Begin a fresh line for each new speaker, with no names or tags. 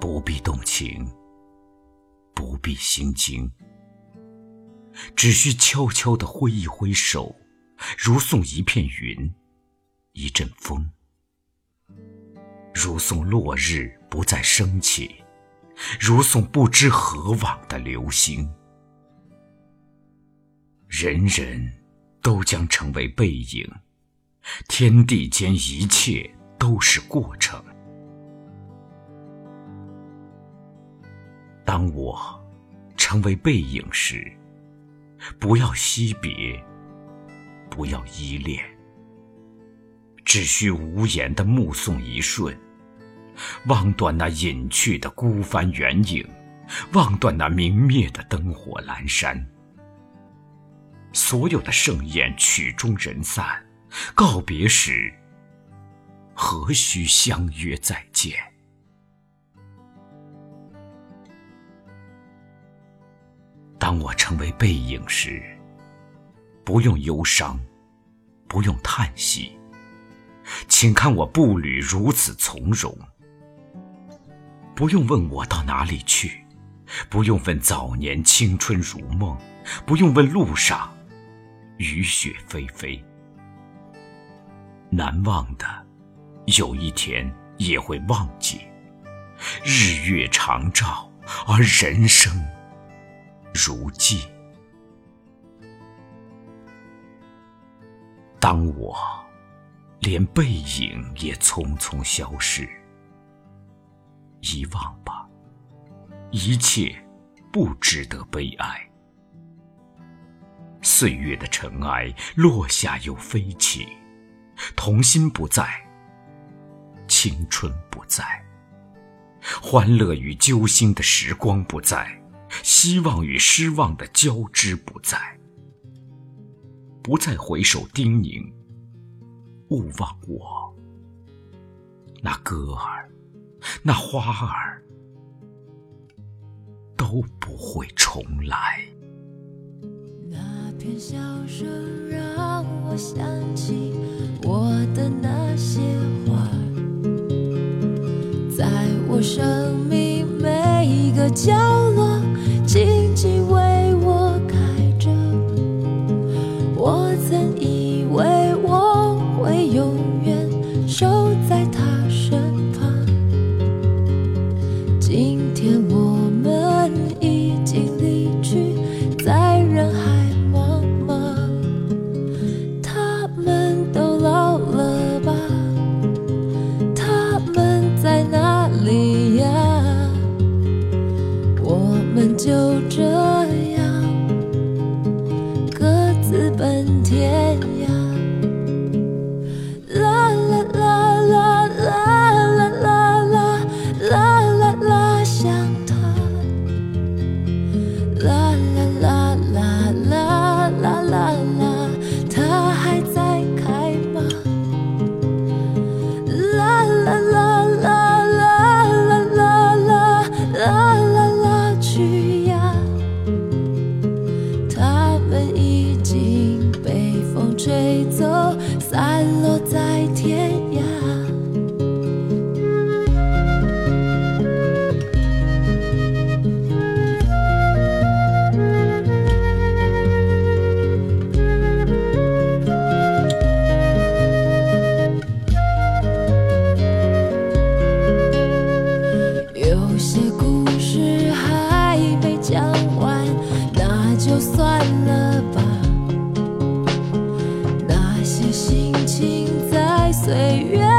不必动情，不必心惊，只需悄悄地挥一挥手，如送一片云，一阵风，如送落日不再升起，如送不知何往的流星。人人都将成为背影，天地间一切都是过程。当我成为背影时，不要惜别，不要依恋，只需无言的目送一瞬，望断那隐去的孤帆远影，望断那明灭的灯火阑珊。所有的盛宴曲终人散，告别时，何须相约再见？我成为背影时，不用忧伤，不用叹息，请看我步履如此从容。不用问我到哪里去，不用问早年青春如梦，不用问路上雨雪霏霏。难忘的，有一天也会忘记。日月长照，而人生。如寄。当我连背影也匆匆消逝，遗忘吧，一切不值得悲哀。岁月的尘埃落下又飞起，童心不在，青春不在，欢乐与揪心的时光不在。希望与失望的交织不在，不再回首叮咛，勿忘我。那歌儿，那花儿，都不会重来。
那片笑声让我想起我的那些花，在我生命每一个角奔天涯。就算了吧。那些心情在岁月